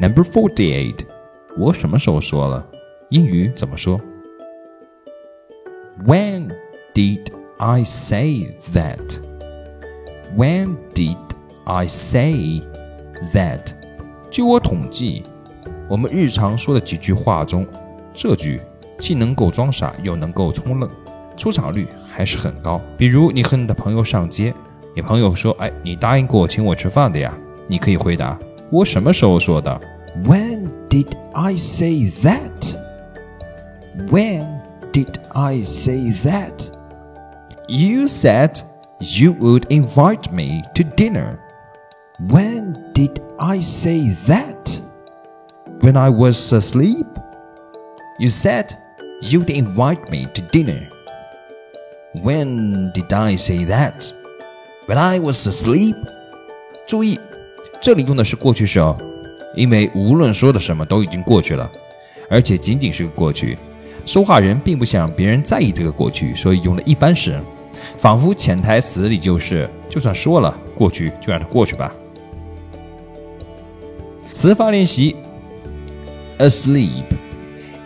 Number forty-eight，我什么时候说了？英语怎么说？When did I say that? When did I say that? 据我统计，我们日常说的几句话中，这句既能够装傻，又能够充愣，出场率还是很高。比如你和你的朋友上街，你朋友说：“哎，你答应过请我吃饭的呀。”你可以回答：“我什么时候说的？”When did I say that? When did I say that? You said you would invite me to dinner. When did I say that? When I was asleep? You said you'd invite me to dinner. When did I say that? When I was asleep? 注意， 这里用的是过去式哦，因为无论说的什么都已经过去了，而且仅仅是个过去。说话人并不想让别人在意这个过去，所以用了一般时，仿佛潜台词里就是，就算说了过去，就让它过去吧。词法练习：asleep,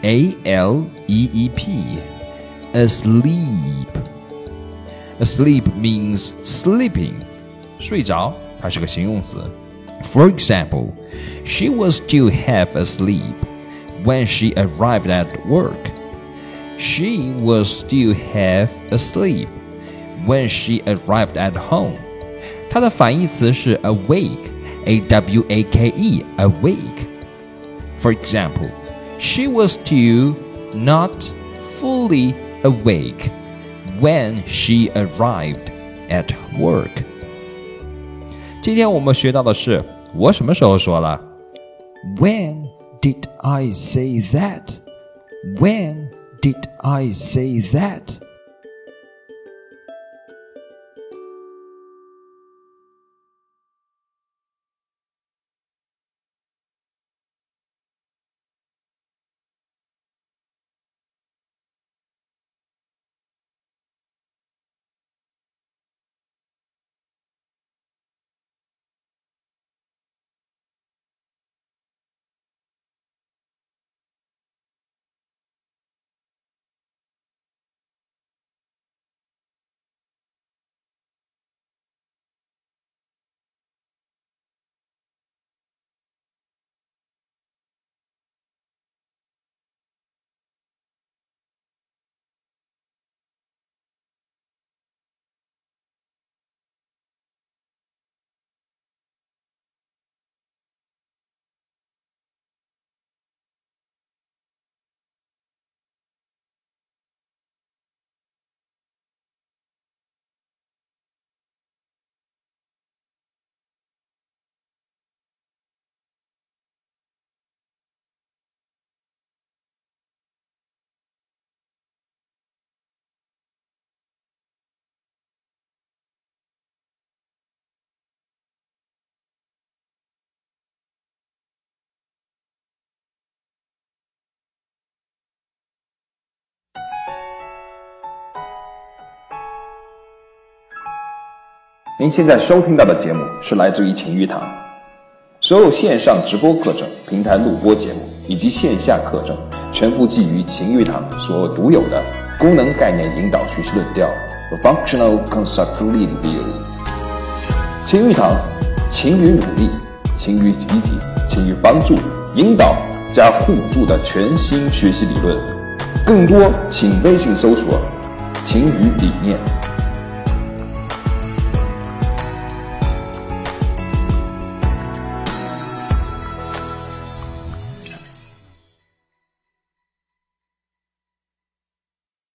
a l e e p, asleep. Asleep means sleeping，睡着，它是个形容词。For example, she was still half asleep when she arrived at work. She was still half asleep when she arrived at home. 它的反义词是 awake a W A K E, awake. For example, she was still not fully awake when she arrived at work. 今天我们学到的是我什么时候说了？When did I say that? When did I say that? 您现在收听到的节目是来自于晴雨堂，所有线上直播课程、平台录播节目以及线下课程，全部基于晴雨堂所独有的功能概念引导学习论调和 （Functional Conceptual View）。晴雨堂，勤于努力，勤于积极，勤于帮助、引导加互助的全新学习理论。更多请微信搜索“晴雨理念”。